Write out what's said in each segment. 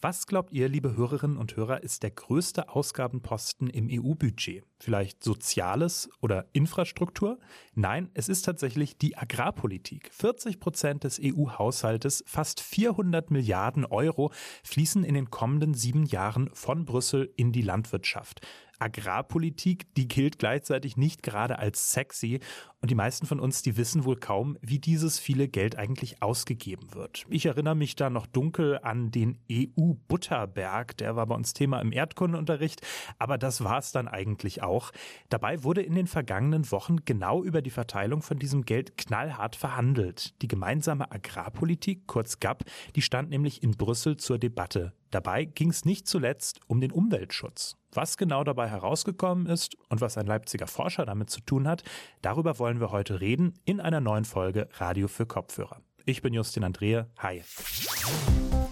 Was glaubt ihr, liebe Hörerinnen und Hörer, ist der größte Ausgabenposten im EU-Budget? Vielleicht Soziales oder Infrastruktur? Nein, es ist tatsächlich die Agrarpolitik. 40 Prozent des EU-Haushaltes, fast 400 Milliarden Euro, fließen in den kommenden sieben Jahren von Brüssel in die Landwirtschaft. Agrarpolitik, die gilt gleichzeitig nicht gerade als sexy und die meisten von uns, die wissen wohl kaum, wie dieses viele Geld eigentlich ausgegeben wird. Ich erinnere mich da noch dunkel an den EU-Butterberg, der war bei uns Thema im Erdkundeunterricht, aber das war es dann eigentlich auch. Dabei wurde in den vergangenen Wochen genau über die Verteilung von diesem Geld knallhart verhandelt. Die gemeinsame Agrarpolitik, kurz GAP, die stand nämlich in Brüssel zur Debatte. Dabei ging es nicht zuletzt um den Umweltschutz. Was genau dabei herausgekommen ist und was ein Leipziger Forscher damit zu tun hat, darüber wollen wir heute reden in einer neuen Folge Radio für Kopfhörer. Ich bin Justin Andrea. Hi.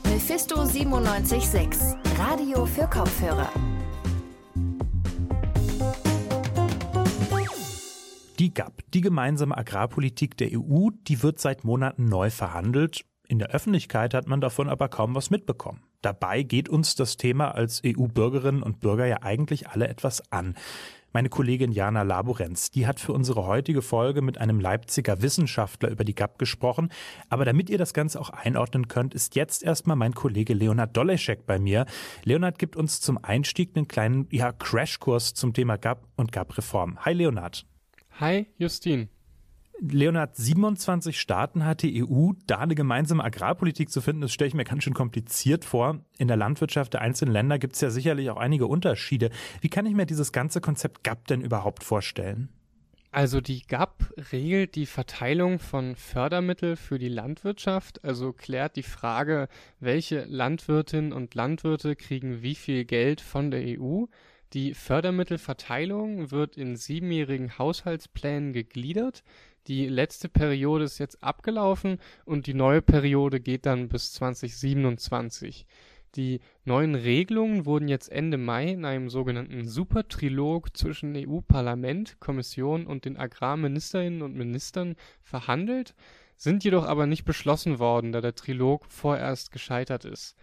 Mephisto 976, Radio für Kopfhörer. Die GAP, die gemeinsame Agrarpolitik der EU, die wird seit Monaten neu verhandelt. In der Öffentlichkeit hat man davon aber kaum was mitbekommen. Dabei geht uns das Thema als EU-Bürgerinnen und Bürger ja eigentlich alle etwas an. Meine Kollegin Jana Laborenz, die hat für unsere heutige Folge mit einem Leipziger Wissenschaftler über die GAP gesprochen. Aber damit ihr das Ganze auch einordnen könnt, ist jetzt erstmal mein Kollege Leonard Doleschek bei mir. Leonard gibt uns zum Einstieg einen kleinen ja, Crashkurs zum Thema GAP und GAP-Reform. Hi Leonard. Hi Justin. Leonard, 27 Staaten hat die EU. Da eine gemeinsame Agrarpolitik zu finden, das stelle ich mir ganz schön kompliziert vor. In der Landwirtschaft der einzelnen Länder gibt es ja sicherlich auch einige Unterschiede. Wie kann ich mir dieses ganze Konzept GAP denn überhaupt vorstellen? Also die GAP regelt die Verteilung von Fördermitteln für die Landwirtschaft, also klärt die Frage, welche Landwirtinnen und Landwirte kriegen wie viel Geld von der EU. Die Fördermittelverteilung wird in siebenjährigen Haushaltsplänen gegliedert. Die letzte Periode ist jetzt abgelaufen und die neue Periode geht dann bis 2027. Die neuen Regelungen wurden jetzt Ende Mai in einem sogenannten Supertrilog zwischen EU-Parlament, Kommission und den Agrarministerinnen und Ministern verhandelt, sind jedoch aber nicht beschlossen worden, da der Trilog vorerst gescheitert ist.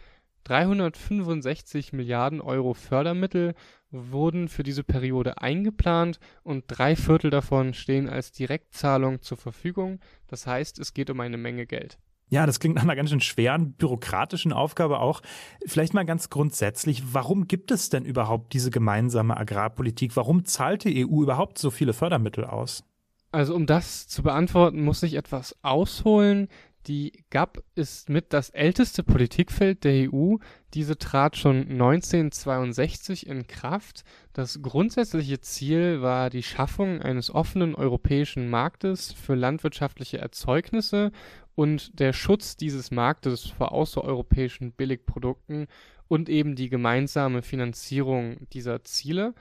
365 Milliarden Euro Fördermittel wurden für diese Periode eingeplant und drei Viertel davon stehen als Direktzahlung zur Verfügung. Das heißt, es geht um eine Menge Geld. Ja, das klingt nach einer ganz schön schweren bürokratischen Aufgabe auch. Vielleicht mal ganz grundsätzlich, warum gibt es denn überhaupt diese gemeinsame Agrarpolitik? Warum zahlt die EU überhaupt so viele Fördermittel aus? Also um das zu beantworten, muss ich etwas ausholen. Die GAP ist mit das älteste Politikfeld der EU. Diese trat schon 1962 in Kraft. Das grundsätzliche Ziel war die Schaffung eines offenen europäischen Marktes für landwirtschaftliche Erzeugnisse und der Schutz dieses Marktes vor außereuropäischen Billigprodukten und eben die gemeinsame Finanzierung dieser Ziele.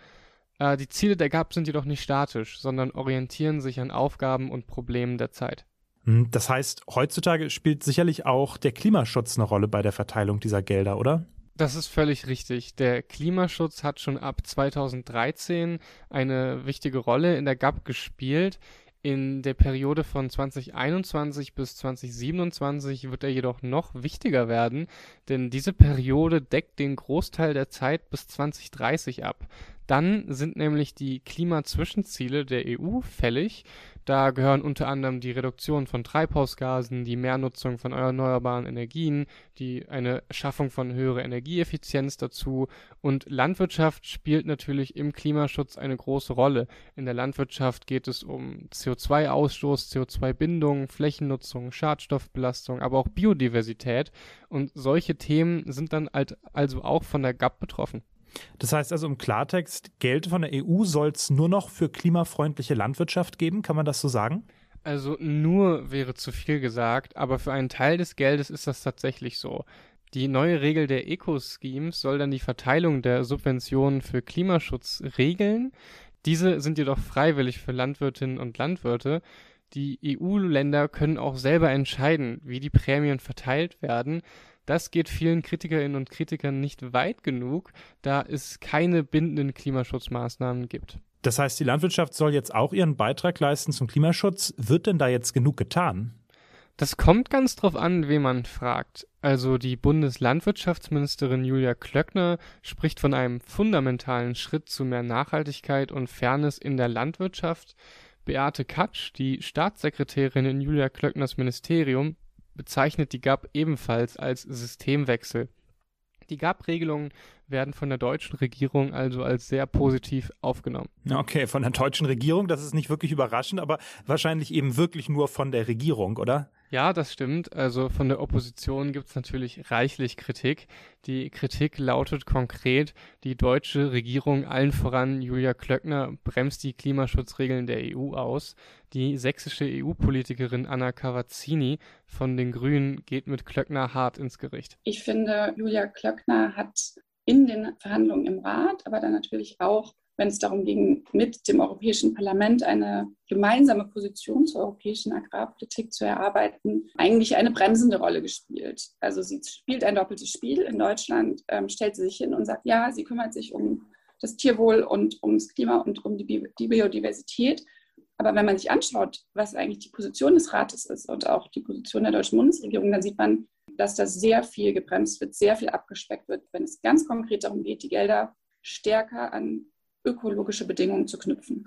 Äh, die Ziele der GAP sind jedoch nicht statisch, sondern orientieren sich an Aufgaben und Problemen der Zeit. Hm, das heißt, heutzutage spielt sicherlich auch der Klimaschutz eine Rolle bei der Verteilung dieser Gelder, oder? Das ist völlig richtig. Der Klimaschutz hat schon ab 2013 eine wichtige Rolle in der GAP gespielt. In der Periode von 2021 bis 2027 wird er jedoch noch wichtiger werden, denn diese Periode deckt den Großteil der Zeit bis 2030 ab. Dann sind nämlich die Klimazwischenziele der EU fällig da gehören unter anderem die Reduktion von Treibhausgasen, die Mehrnutzung von erneuerbaren Energien, die eine Schaffung von höherer Energieeffizienz dazu und Landwirtschaft spielt natürlich im Klimaschutz eine große Rolle. In der Landwirtschaft geht es um CO2-Ausstoß, CO2-Bindung, Flächennutzung, Schadstoffbelastung, aber auch Biodiversität und solche Themen sind dann halt also auch von der GAP betroffen. Das heißt also im Klartext, Geld von der EU soll es nur noch für klimafreundliche Landwirtschaft geben, kann man das so sagen? Also nur wäre zu viel gesagt, aber für einen Teil des Geldes ist das tatsächlich so. Die neue Regel der Eco-Schemes soll dann die Verteilung der Subventionen für Klimaschutz regeln. Diese sind jedoch freiwillig für Landwirtinnen und Landwirte. Die EU-Länder können auch selber entscheiden, wie die Prämien verteilt werden. Das geht vielen Kritikerinnen und Kritikern nicht weit genug, da es keine bindenden Klimaschutzmaßnahmen gibt. Das heißt, die Landwirtschaft soll jetzt auch ihren Beitrag leisten zum Klimaschutz. Wird denn da jetzt genug getan? Das kommt ganz drauf an, wen man fragt. Also die Bundeslandwirtschaftsministerin Julia Klöckner spricht von einem fundamentalen Schritt zu mehr Nachhaltigkeit und Fairness in der Landwirtschaft. Beate Katsch, die Staatssekretärin in Julia Klöckners Ministerium, bezeichnet die GAP ebenfalls als Systemwechsel. Die GAP-Regelungen werden von der deutschen Regierung also als sehr positiv aufgenommen. Okay, von der deutschen Regierung, das ist nicht wirklich überraschend, aber wahrscheinlich eben wirklich nur von der Regierung, oder? Ja, das stimmt. Also von der Opposition gibt es natürlich reichlich Kritik. Die Kritik lautet konkret, die deutsche Regierung, allen voran Julia Klöckner, bremst die Klimaschutzregeln der EU aus. Die sächsische EU-Politikerin Anna Cavazzini von den Grünen geht mit Klöckner hart ins Gericht. Ich finde, Julia Klöckner hat in den Verhandlungen im Rat, aber dann natürlich auch, wenn es darum ging, mit dem Europäischen Parlament eine gemeinsame Position zur europäischen Agrarpolitik zu erarbeiten, eigentlich eine bremsende Rolle gespielt. Also sie spielt ein doppeltes Spiel. In Deutschland ähm, stellt sie sich hin und sagt, ja, sie kümmert sich um das Tierwohl und ums Klima und um die, Bi die Biodiversität. Aber wenn man sich anschaut, was eigentlich die Position des Rates ist und auch die Position der deutschen Bundesregierung, dann sieht man, dass da sehr viel gebremst wird, sehr viel abgespeckt wird, wenn es ganz konkret darum geht, die Gelder stärker an ökologische Bedingungen zu knüpfen.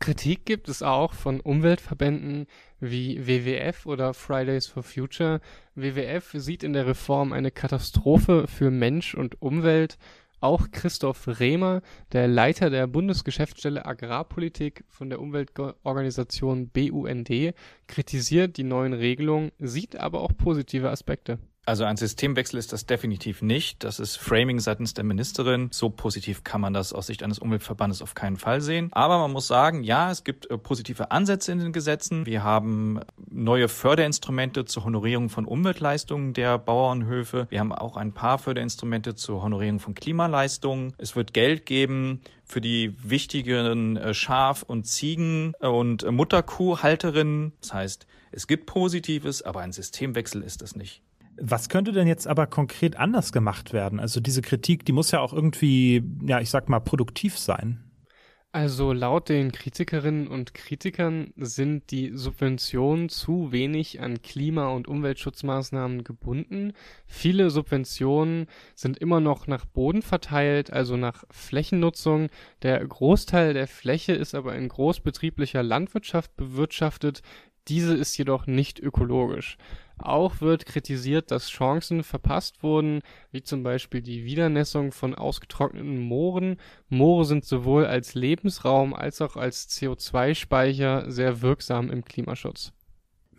Kritik gibt es auch von Umweltverbänden wie WWF oder Fridays for Future. WWF sieht in der Reform eine Katastrophe für Mensch und Umwelt. Auch Christoph Rehmer, der Leiter der Bundesgeschäftsstelle Agrarpolitik von der Umweltorganisation BUND, kritisiert die neuen Regelungen, sieht aber auch positive Aspekte. Also ein Systemwechsel ist das definitiv nicht. Das ist Framing seitens der Ministerin. So positiv kann man das aus Sicht eines Umweltverbandes auf keinen Fall sehen. Aber man muss sagen, ja, es gibt äh, positive Ansätze in den Gesetzen. Wir haben neue Förderinstrumente zur Honorierung von Umweltleistungen der Bauernhöfe. Wir haben auch ein paar Förderinstrumente zur Honorierung von Klimaleistungen. Es wird Geld geben für die wichtigen äh, Schaf- und Ziegen- und Mutterkuhhalterinnen. Das heißt, es gibt Positives, aber ein Systemwechsel ist es nicht. Was könnte denn jetzt aber konkret anders gemacht werden? Also diese Kritik, die muss ja auch irgendwie, ja, ich sag mal, produktiv sein. Also laut den Kritikerinnen und Kritikern sind die Subventionen zu wenig an Klima- und Umweltschutzmaßnahmen gebunden. Viele Subventionen sind immer noch nach Boden verteilt, also nach Flächennutzung. Der Großteil der Fläche ist aber in großbetrieblicher Landwirtschaft bewirtschaftet. Diese ist jedoch nicht ökologisch. Auch wird kritisiert, dass Chancen verpasst wurden, wie zum Beispiel die Wiedernässung von ausgetrockneten Mooren. Moore sind sowohl als Lebensraum als auch als CO2-Speicher sehr wirksam im Klimaschutz.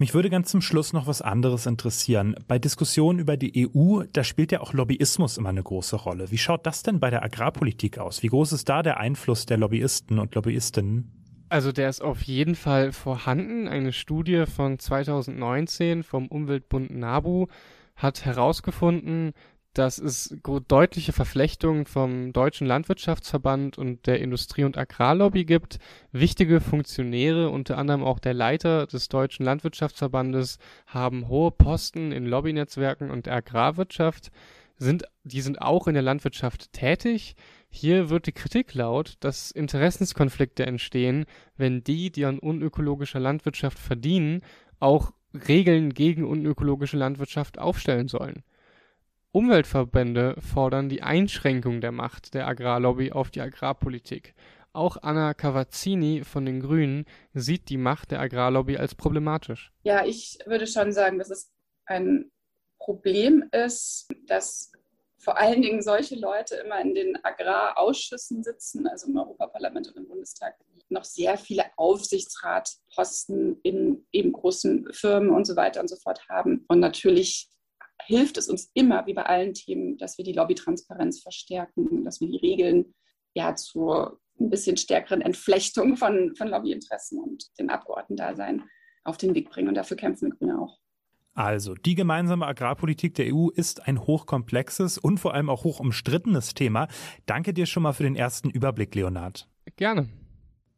Mich würde ganz zum Schluss noch was anderes interessieren. Bei Diskussionen über die EU, da spielt ja auch Lobbyismus immer eine große Rolle. Wie schaut das denn bei der Agrarpolitik aus? Wie groß ist da der Einfluss der Lobbyisten und Lobbyistinnen? Also der ist auf jeden Fall vorhanden. Eine Studie von 2019 vom Umweltbund NABU hat herausgefunden, dass es deutliche Verflechtungen vom Deutschen Landwirtschaftsverband und der Industrie- und Agrarlobby gibt. Wichtige Funktionäre, unter anderem auch der Leiter des Deutschen Landwirtschaftsverbandes, haben hohe Posten in Lobbynetzwerken und der Agrarwirtschaft, sind, die sind auch in der Landwirtschaft tätig. Hier wird die Kritik laut, dass Interessenskonflikte entstehen, wenn die, die an unökologischer Landwirtschaft verdienen, auch Regeln gegen unökologische Landwirtschaft aufstellen sollen. Umweltverbände fordern die Einschränkung der Macht der Agrarlobby auf die Agrarpolitik. Auch Anna Cavazzini von den Grünen sieht die Macht der Agrarlobby als problematisch. Ja, ich würde schon sagen, dass es ein Problem ist, dass vor allen Dingen solche Leute immer in den Agrarausschüssen sitzen, also im Europaparlament und im Bundestag, noch sehr viele Aufsichtsratposten in eben großen Firmen und so weiter und so fort haben. Und natürlich hilft es uns immer, wie bei allen Themen, dass wir die Lobbytransparenz verstärken, dass wir die Regeln ja zur ein bisschen stärkeren Entflechtung von, von Lobbyinteressen und dem Abgeordnetendasein auf den Weg bringen. Und dafür kämpfen wir Grüne auch. Also, die gemeinsame Agrarpolitik der EU ist ein hochkomplexes und vor allem auch hoch umstrittenes Thema. Danke dir schon mal für den ersten Überblick, Leonard. Gerne.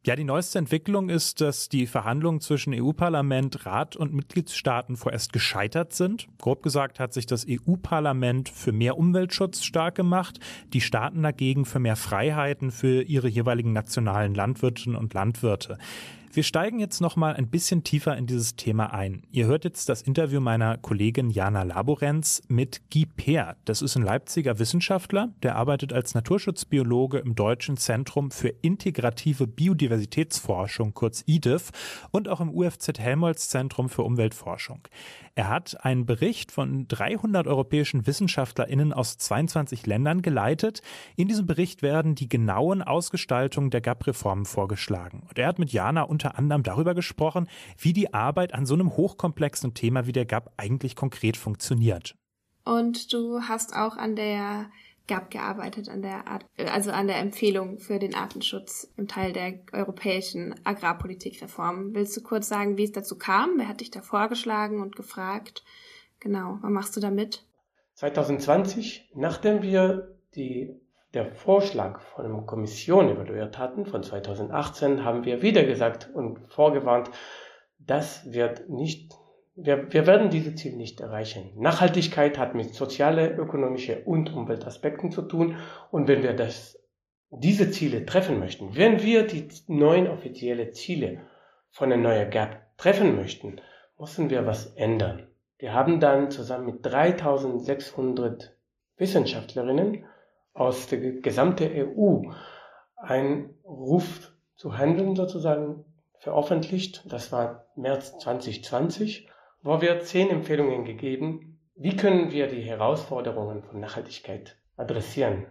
Ja, die neueste Entwicklung ist, dass die Verhandlungen zwischen EU-Parlament, Rat und Mitgliedstaaten vorerst gescheitert sind. Grob gesagt hat sich das EU-Parlament für mehr Umweltschutz stark gemacht, die Staaten dagegen für mehr Freiheiten für ihre jeweiligen nationalen Landwirtinnen und Landwirte. Wir steigen jetzt noch mal ein bisschen tiefer in dieses Thema ein. Ihr hört jetzt das Interview meiner Kollegin Jana Laborenz mit Guy Peer. Das ist ein Leipziger Wissenschaftler, der arbeitet als Naturschutzbiologe im Deutschen Zentrum für integrative Biodiversitätsforschung, kurz IDIF, und auch im UFZ Helmholtz Zentrum für Umweltforschung. Er hat einen Bericht von 300 europäischen WissenschaftlerInnen aus 22 Ländern geleitet. In diesem Bericht werden die genauen Ausgestaltungen der GAP-Reformen vorgeschlagen. Und er hat mit Jana unter anderem darüber gesprochen, wie die Arbeit an so einem hochkomplexen Thema wie der GAP eigentlich konkret funktioniert. Und du hast auch an der GAP gearbeitet, an der Art, also an der Empfehlung für den Artenschutz im Teil der europäischen Agrarpolitikreform. Willst du kurz sagen, wie es dazu kam? Wer hat dich da vorgeschlagen und gefragt? Genau, was machst du damit? 2020, nachdem wir die, der Vorschlag von der Kommission evaluiert hatten, von 2018, haben wir wieder gesagt und vorgewarnt, das wird nicht wir, wir werden diese Ziele nicht erreichen. Nachhaltigkeit hat mit soziale, ökonomische und Umweltaspekten zu tun. Und wenn wir das, diese Ziele treffen möchten, wenn wir die neuen offiziellen Ziele von der neuen GAP treffen möchten, müssen wir was ändern. Wir haben dann zusammen mit 3600 Wissenschaftlerinnen aus der gesamten EU einen Ruf zu handeln sozusagen veröffentlicht. Das war März 2020 wo wir zehn Empfehlungen gegeben, wie können wir die Herausforderungen von Nachhaltigkeit adressieren.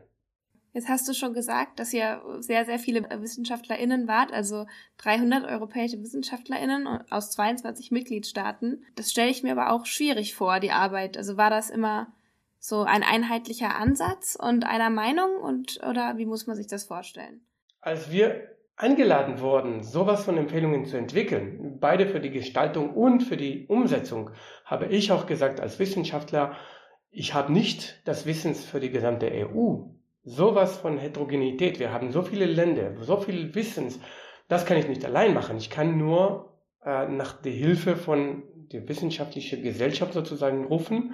Jetzt hast du schon gesagt, dass ihr sehr, sehr viele WissenschaftlerInnen wart, also 300 europäische WissenschaftlerInnen aus 22 Mitgliedstaaten. Das stelle ich mir aber auch schwierig vor, die Arbeit. Also war das immer so ein einheitlicher Ansatz und einer Meinung und, oder wie muss man sich das vorstellen? Als wir eingeladen worden, sowas von Empfehlungen zu entwickeln, beide für die Gestaltung und für die Umsetzung, habe ich auch gesagt als Wissenschaftler, ich habe nicht das Wissen für die gesamte EU. Sowas von Heterogenität. Wir haben so viele Länder, so viel Wissens. Das kann ich nicht allein machen. Ich kann nur äh, nach der Hilfe von der wissenschaftlichen Gesellschaft sozusagen rufen.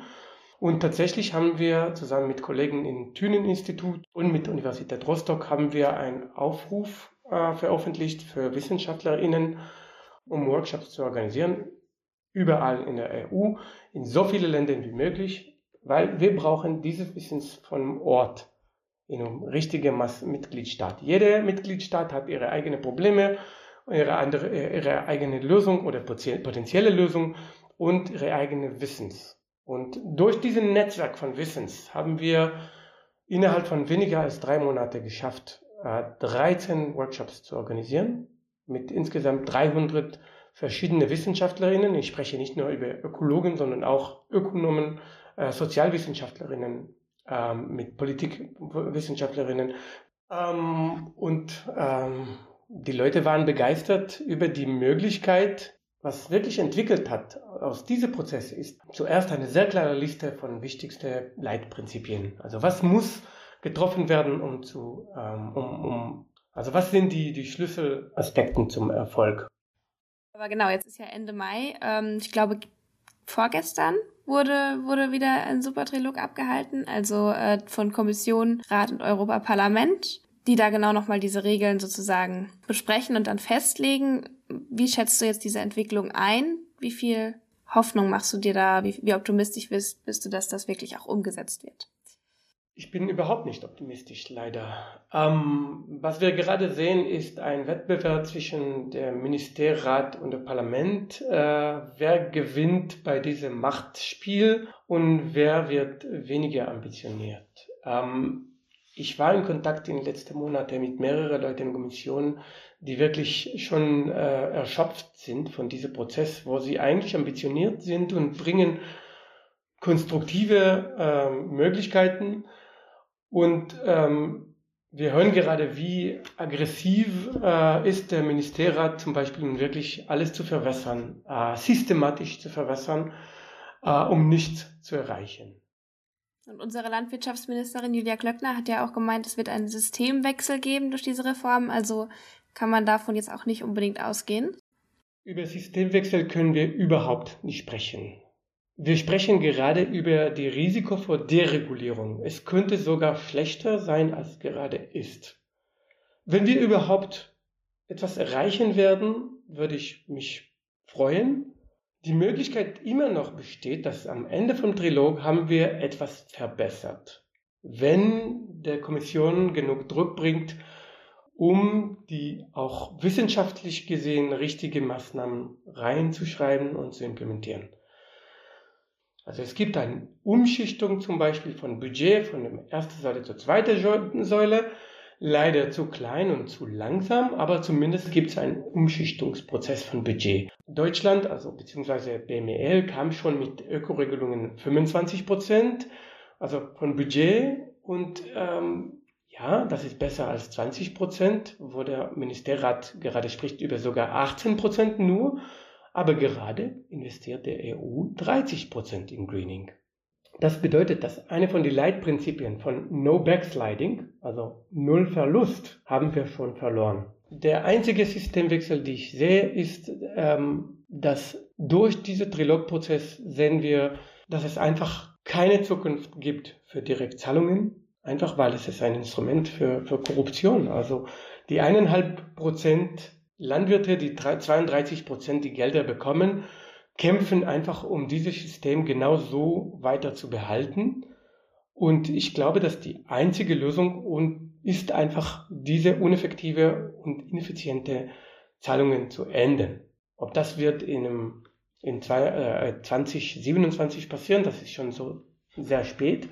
Und tatsächlich haben wir zusammen mit Kollegen im Thünen-Institut und mit der Universität Rostock haben wir einen Aufruf äh, veröffentlicht für WissenschaftlerInnen, um Workshops zu organisieren, überall in der EU, in so viele Ländern wie möglich, weil wir brauchen dieses Wissens vom Ort in einem richtigen Mitgliedstaat. Jeder Mitgliedstaat hat ihre eigenen Probleme, ihre, andere, ihre eigene Lösung oder potenzielle Lösung und ihre eigene Wissens. Und durch diesen Netzwerk von Wissens haben wir innerhalb von weniger als drei Monate geschafft, 13 Workshops zu organisieren mit insgesamt 300 verschiedene Wissenschaftlerinnen. Ich spreche nicht nur über Ökologen, sondern auch Ökonomen, äh, Sozialwissenschaftlerinnen, ähm, mit Politikwissenschaftlerinnen. Ähm, und ähm, die Leute waren begeistert über die Möglichkeit, was wirklich entwickelt hat aus diesem Prozess ist zuerst eine sehr klare Liste von wichtigsten Leitprinzipien. Also was muss getroffen werden, um zu, ähm, um, um, also was sind die, die Schlüsselaspekten zum Erfolg? Aber genau, jetzt ist ja Ende Mai. Ähm, ich glaube, vorgestern wurde, wurde wieder ein Supertrilog abgehalten, also äh, von Kommission, Rat und Europaparlament, die da genau nochmal diese Regeln sozusagen besprechen und dann festlegen. Wie schätzt du jetzt diese Entwicklung ein? Wie viel Hoffnung machst du dir da? Wie, wie optimistisch bist, bist du, dass das wirklich auch umgesetzt wird? Ich bin überhaupt nicht optimistisch, leider. Ähm, was wir gerade sehen, ist ein Wettbewerb zwischen dem Ministerrat und dem Parlament. Äh, wer gewinnt bei diesem Machtspiel und wer wird weniger ambitioniert? Ähm, ich war in Kontakt in den letzten Monaten mit mehreren Leuten in der Kommission, die wirklich schon äh, erschöpft sind von diesem Prozess, wo sie eigentlich ambitioniert sind und bringen konstruktive äh, Möglichkeiten und ähm, wir hören gerade, wie aggressiv äh, ist der Ministerrat zum Beispiel, um wirklich alles zu verwässern, äh, systematisch zu verwässern, äh, um nichts zu erreichen. Und unsere Landwirtschaftsministerin Julia Klöckner hat ja auch gemeint, es wird einen Systemwechsel geben durch diese Reform. Also kann man davon jetzt auch nicht unbedingt ausgehen? Über Systemwechsel können wir überhaupt nicht sprechen. Wir sprechen gerade über die Risiko vor Deregulierung. Es könnte sogar schlechter sein, als gerade ist. Wenn wir überhaupt etwas erreichen werden, würde ich mich freuen. Die Möglichkeit immer noch besteht, dass am Ende vom Trilog haben wir etwas verbessert. Wenn der Kommission genug Druck bringt, um die auch wissenschaftlich gesehen richtige Maßnahmen reinzuschreiben und zu implementieren. Also es gibt eine Umschichtung zum Beispiel von Budget von der ersten Säule zur zweiten Säule. Leider zu klein und zu langsam, aber zumindest gibt es einen Umschichtungsprozess von Budget. Deutschland, also beziehungsweise BMEL, kam schon mit Ökoregelungen 25 Prozent, also von Budget und ähm, ja, das ist besser als 20 Prozent, wo der Ministerrat gerade spricht über sogar 18 Prozent nur. Aber gerade investiert der EU 30 Prozent in Greening. Das bedeutet, dass eine von den Leitprinzipien von No Backsliding, also Null Verlust, haben wir schon verloren. Der einzige Systemwechsel, den ich sehe, ist, ähm, dass durch diesen Trilogprozess sehen wir, dass es einfach keine Zukunft gibt für Direktzahlungen, einfach weil es ist ein Instrument für, für Korruption. Also die eineinhalb Prozent Landwirte, die 32 Prozent die Gelder bekommen, kämpfen einfach, um dieses System genau so weiter zu behalten. Und ich glaube, dass die einzige Lösung ist einfach diese uneffektive und ineffiziente Zahlungen zu ändern. Ob das wird in, einem, in zwei, äh, 2027 passieren, das ist schon so sehr spät.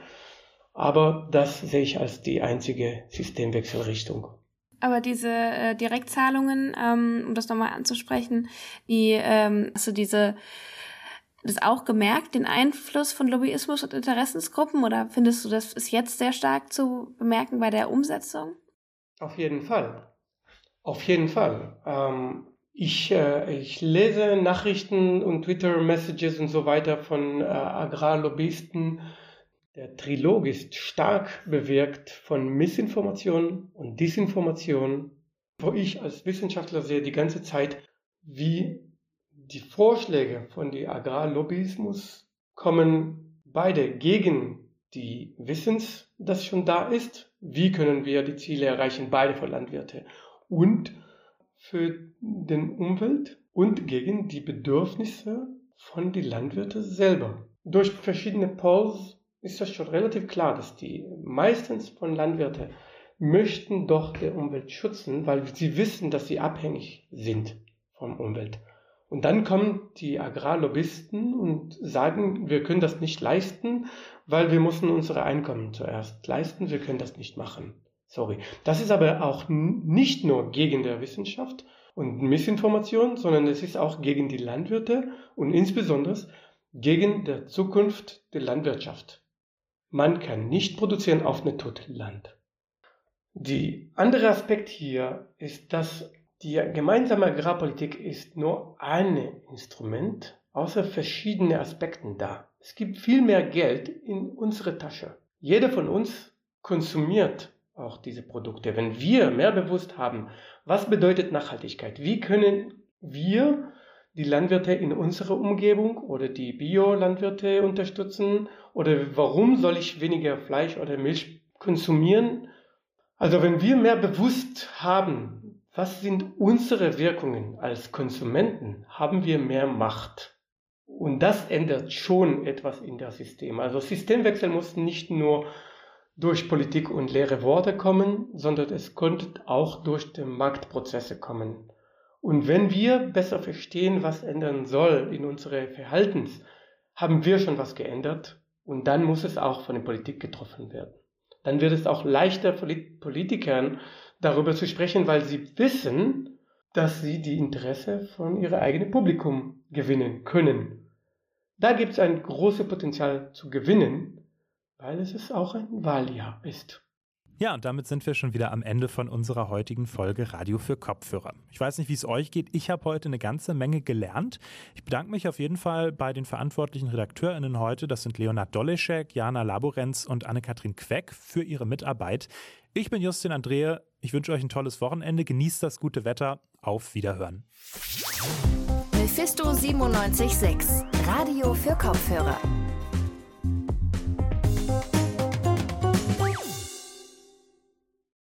Aber das sehe ich als die einzige Systemwechselrichtung. Aber diese äh, Direktzahlungen, ähm, um das nochmal anzusprechen, die, ähm, hast du diese, das auch gemerkt, den Einfluss von Lobbyismus und Interessensgruppen oder findest du, das ist jetzt sehr stark zu bemerken bei der Umsetzung? Auf jeden Fall. Auf jeden Fall. Ähm, ich, äh, ich lese Nachrichten und Twitter-Messages und so weiter von äh, Agrarlobbyisten, der Trilog ist stark bewirkt von Missinformation und Disinformation, wo ich als Wissenschaftler sehe die ganze Zeit, wie die Vorschläge von den Agrarlobbyismus kommen beide gegen die Wissens, das schon da ist, wie können wir die Ziele erreichen, beide für Landwirte und für den Umwelt und gegen die Bedürfnisse von den Landwirten selber. Durch verschiedene Polls ist das schon relativ klar, dass die meistens von Landwirten möchten doch der Umwelt schützen, weil sie wissen, dass sie abhängig sind vom Umwelt. Und dann kommen die Agrarlobbyisten und sagen, wir können das nicht leisten, weil wir müssen unsere Einkommen zuerst leisten, wir können das nicht machen. Sorry. Das ist aber auch nicht nur gegen der Wissenschaft und Missinformation, sondern es ist auch gegen die Landwirte und insbesondere gegen die Zukunft der Landwirtschaft. Man kann nicht produzieren auf einem toten Land. Der andere Aspekt hier ist, dass die gemeinsame Agrarpolitik ist nur ein Instrument, außer verschiedene Aspekten da. Es gibt viel mehr Geld in unsere Tasche. Jeder von uns konsumiert auch diese Produkte. Wenn wir mehr bewusst haben, was bedeutet Nachhaltigkeit, wie können wir die Landwirte in unserer Umgebung oder die Bio-Landwirte unterstützen? Oder warum soll ich weniger Fleisch oder Milch konsumieren? Also wenn wir mehr bewusst haben, was sind unsere Wirkungen als Konsumenten, haben wir mehr Macht. Und das ändert schon etwas in das System. Also Systemwechsel muss nicht nur durch Politik und leere Worte kommen, sondern es könnte auch durch die Marktprozesse kommen. Und wenn wir besser verstehen, was ändern soll in unsere Verhaltens, haben wir schon was geändert und dann muss es auch von der Politik getroffen werden. Dann wird es auch leichter Politikern darüber zu sprechen, weil sie wissen, dass sie die Interesse von ihrem eigenen Publikum gewinnen können. Da gibt es ein großes Potenzial zu gewinnen, weil es auch ein Wahljahr ist. Ja, und damit sind wir schon wieder am Ende von unserer heutigen Folge Radio für Kopfhörer. Ich weiß nicht, wie es euch geht. Ich habe heute eine ganze Menge gelernt. Ich bedanke mich auf jeden Fall bei den verantwortlichen RedakteurInnen heute. Das sind Leonard Doleschek, Jana Laborenz und Anne-Kathrin Queck für ihre Mitarbeit. Ich bin Justin Andrehe. Ich wünsche euch ein tolles Wochenende. Genießt das gute Wetter. Auf Wiederhören. Mephisto 976, Radio für Kopfhörer.